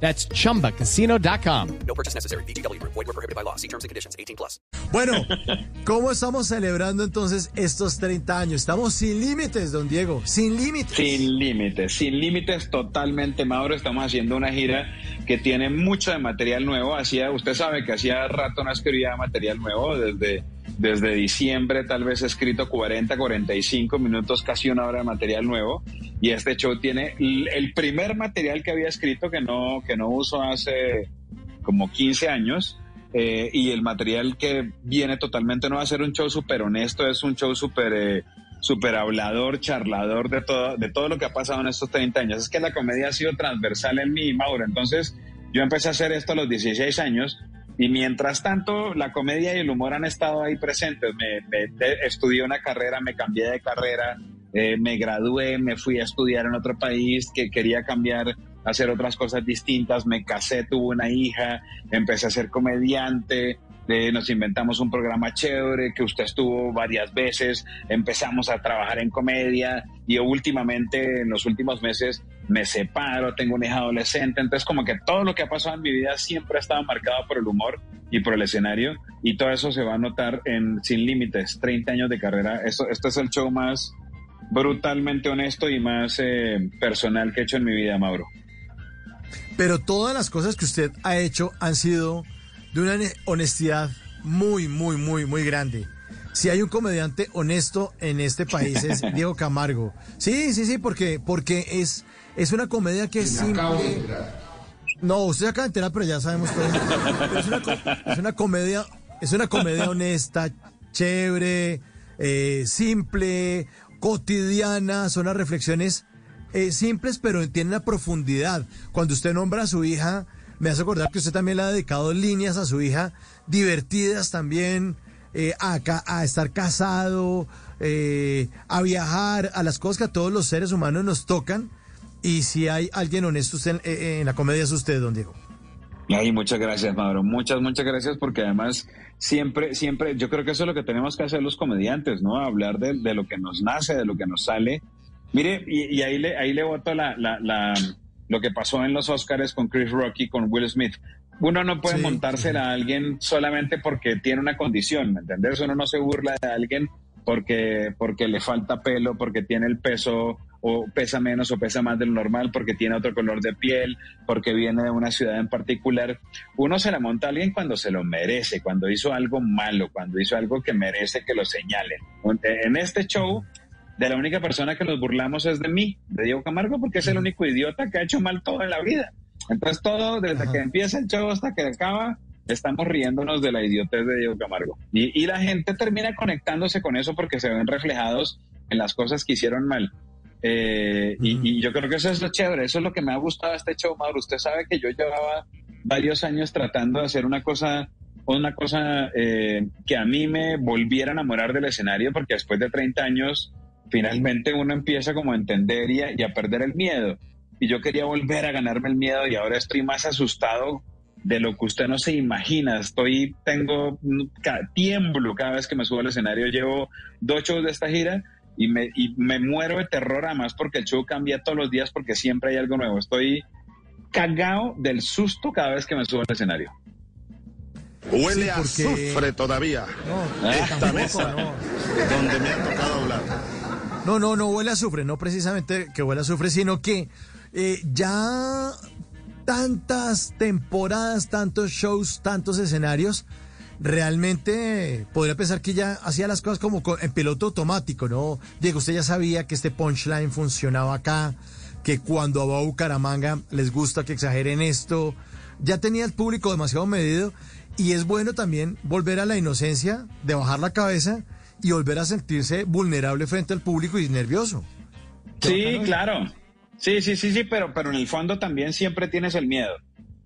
That's chumbacasino.com. No purchase necessary. BGW. Void were prohibited by law. See terms and conditions. 18 plus. Bueno, ¿cómo estamos celebrando entonces estos 30 años? Estamos sin límites, don Diego, sin límites. Sin límites, sin límites totalmente, Mauro. Estamos haciendo una gira que tiene mucho de material nuevo. Hacía, usted sabe que hacía rato no escribía material nuevo, desde, desde diciembre tal vez he escrito 40, 45 minutos, casi una hora de material nuevo. Y este show tiene el primer material que había escrito que no, que no uso hace como 15 años. eh, y el material que viene totalmente no va a ser un show súper honesto, es un show súper eh, súper hablador, charlador de todo, de todo lo que ha pasado en estos 30 años. Es que la comedia ha sido transversal en mí, Mauro. Entonces, yo empecé a hacer esto a los 16 años y mientras tanto, la comedia y el humor han estado ahí presentes. Me, me- estudié una carrera, me cambié de carrera, eh, me gradué, me fui a estudiar en otro país que quería cambiar, hacer otras cosas distintas, me casé, tuve una hija, empecé a ser comediante, eh, nos inventamos un programa chévere que usted estuvo varias veces, empezamos a trabajar en comedia y últimamente, en los últimos meses, me separo, tengo una hija adolescente, entonces como que todo lo que ha pasado en mi vida siempre ha estado marcado por el humor y por el escenario y todo eso se va a notar en Sin Límites, 30 años de carrera. Esto, es el show más brutalmente honesto y más eh, personal que he hecho en mi vida, Mauro. Pero todas las cosas que usted ha hecho han sido de una ne- honestidad muy, muy, muy, muy grande. Si hay un comediante honesto en este país es Diego Camargo. Sí, sí, sí, porque, porque es, es una comedia que es simple. No, usted acaba de enterar, pero ya sabemos todo. Es, una, es una comedia, es una comedia honesta, chévere, eh, simple, cotidiana, son las reflexiones eh, simples, pero tienen una profundidad. Cuando usted nombra a su hija, me hace acordar que usted también le ha dedicado líneas a su hija, divertidas también, eh, a, a estar casado, eh, a viajar, a las cosas que a todos los seres humanos nos tocan. Y si hay alguien honesto usted en, eh, en la comedia es usted, don Diego. Ay, muchas gracias, Mauro. Muchas, muchas gracias porque además siempre, siempre, yo creo que eso es lo que tenemos que hacer los comediantes, ¿no? Hablar de, de lo que nos nace, de lo que nos sale. Mire, y, y ahí le, ahí le voto la, la, la, lo que pasó en los Oscars con Chris Rocky, con Will Smith. Uno no puede Sí, montársela a alguien solamente porque tiene una condición, ¿me entiendes? Uno no se burla de alguien porque, porque le falta pelo, porque tiene el peso o pesa menos o pesa más del normal, porque tiene otro color de piel, porque viene de una ciudad en particular. Uno se la monta a alguien cuando se lo merece, cuando hizo algo malo, cuando hizo algo que merece que lo señalen. En este show, de la única persona que nos burlamos es de mí, de Diego Camargo, porque es el único idiota que ha hecho mal todo en la vida. Entonces todo, desde Ajá. que empieza el show hasta que acaba, estamos riéndonos de la idiotez de Diego Camargo. Y, y la gente termina conectándose con eso porque se ven reflejados en las cosas que hicieron mal. Eh, y, Ujú. y yo creo que eso es lo chévere, eso es lo que me ha gustado este show, Mauro. Usted sabe que yo llevaba varios años tratando de hacer una cosa, una cosa eh, que a mí me volviera a enamorar del escenario, porque después de 30 años, finalmente uno empieza como a entender y a, y a perder el miedo. Y yo quería volver a ganarme el miedo y ahora estoy más asustado de lo que usted no se imagina. Estoy, tengo, tiemblo cada vez que me subo al escenario. Llevo dos shows de esta gira y me, y me muero de terror además porque el show cambia todos los días porque siempre hay algo nuevo. Estoy cagado del susto cada vez que me subo al escenario. Huele Sí, a azufre todavía. No, Esta tampoco, mesa no. donde me ha tocado hablar. No, no, no huele a azufre, no precisamente que huele a azufre, sino que eh, ya tantas temporadas, tantos shows, tantos escenarios, realmente podría pensar que ya hacía las cosas como en piloto automático, ¿no? Diego, usted ya sabía que este punchline funcionaba acá, que cuando va a Bucaramanga les gusta que exageren esto, ya tenía el público demasiado medido y es bueno también volver a la inocencia de bajar la cabeza y volver a sentirse vulnerable frente al público y nervioso. Sí, claro. Sí, sí, sí, sí, pero, pero en el fondo también siempre tienes el miedo,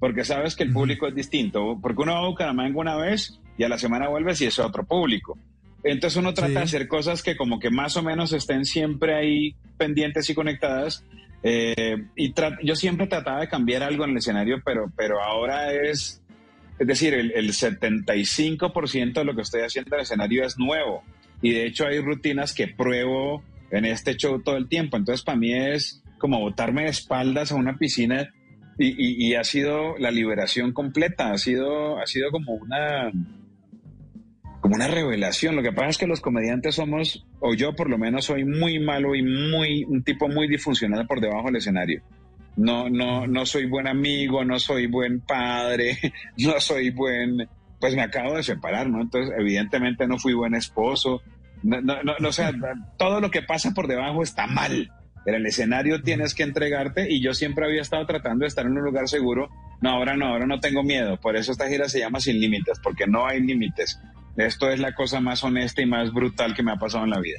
porque sabes que el público es distinto, porque uno va a Bucaramanga una vez y a la semana vuelves y es otro público. Entonces uno trata Sí. de hacer cosas que como que más o menos estén siempre ahí pendientes y conectadas. eh, y yo siempre trataba de cambiar algo en el escenario, pero, pero ahora es, es decir, el, el 75% de lo que estoy haciendo en el escenario es nuevo. Y de hecho hay rutinas que pruebo en este show todo el tiempo. Entonces para mí es como botarme de espaldas a una piscina y, y- y ha sido la liberación completa. Ha sido, ha sido como una como una revelación. Lo que pasa es que los comediantes somos, o yo por lo menos soy muy malo y muy un tipo muy disfuncional por debajo del escenario. No, no, no soy buen amigo, no soy buen padre, no soy buen, pues me acabo de separar, ¿no? Entonces, evidentemente no fui buen esposo. No, no, no, no, o sea, todo lo que pasa por debajo está mal. En el escenario tienes que entregarte y yo siempre había estado tratando de estar en un lugar seguro. No, ahora no, ahora no tengo miedo. Por eso esta gira se llama Sin Límites, porque no hay límites. Esto es la cosa más honesta y más brutal que me ha pasado en la vida.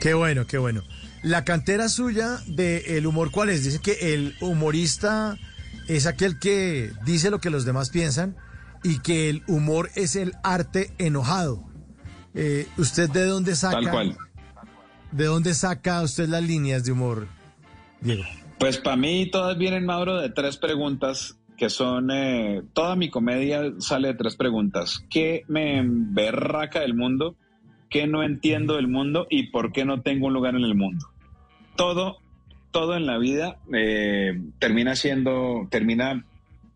Qué bueno, qué bueno. La cantera suya del humor, ¿cuál es? Dice que el humorista es aquel que dice lo que los demás piensan y que el humor es el arte enojado. Eh, ¿Usted de dónde saca? Tal cual. ¿De dónde saca usted las líneas de humor, Diego? Pues para mí todas vienen, Mauro, de tres preguntas que son, eh, toda mi comedia sale de tres preguntas. ¿Qué me berraca del mundo? ¿Qué no entiendo del mundo? ¿Y por qué no tengo un lugar en el mundo? Todo, todo en la vida eh, termina siendo, termina,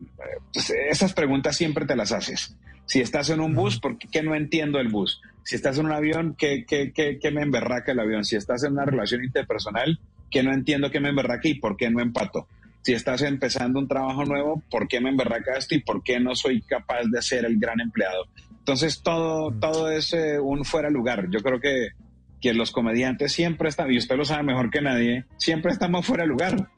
eh, pues, esas preguntas siempre te las haces. Si estás en un bus, ¿por qué no entiendo el bus? Si estás en un avión, ¿qué, qué, qué, qué me emberraca el avión? Si estás en una relación interpersonal, ¿qué no entiendo qué me emberraca y por qué no empato? Si estás empezando un trabajo nuevo, ¿por qué me emberraca esto y por qué no soy capaz de ser el gran empleado? Entonces todo, todo es eh, un fuera lugar. Yo creo que, que los comediantes siempre están, y usted lo sabe mejor que nadie, siempre estamos fuera de lugar.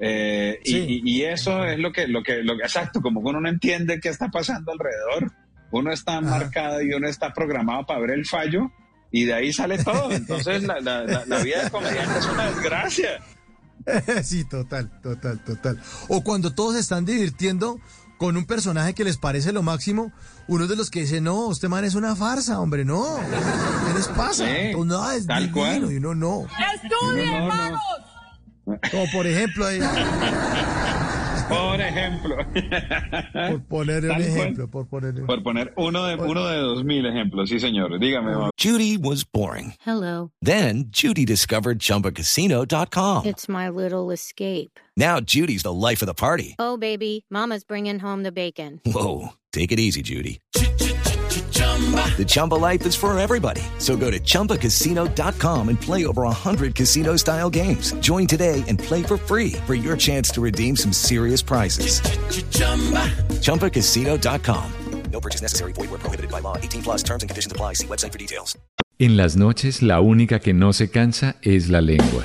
Eh, y- Sí. y, y eso es lo que, lo que, lo que, exacto, como uno no entiende qué está pasando alrededor. Uno está marcado y uno está programado para ver el fallo y de ahí sale todo. Entonces la, la- la- la vida de comediante es una desgracia. sí, total, total, total. O cuando todos se están divirtiendo con un personaje que les parece lo máximo, uno de los que dice, no, usted man es una farsa, hombre, no. ¿Qué les pasa? Sí, Pues, no, es tal divino, cual. y uno no. ¡Estudien, No, no, no. hermanos! Como por ejemplo, ahí, Por ejemplo. por poner un ejemplo, por poner un Por poner uno de, uno de dos mil ejemplos, sí señor. Dígame, Judy was boring. Hello. Then Judy discovered ChumbaCasino.com. It's my little escape. Now Judy's the life of the party. Oh, baby, Mama's bringing home the bacon. Whoa, take it easy, Judy. The Chumba life is for everybody. So go to ChumbaCasino.com and play over 100 casino style games. Join today and play for free for your chance to redeem some serious prizes. ChumbaCasino.com. No purchase necessary. Void where prohibited by law. 18 plus terms and conditions apply. See website for details. En las noches la única que no se cansa es la lengua.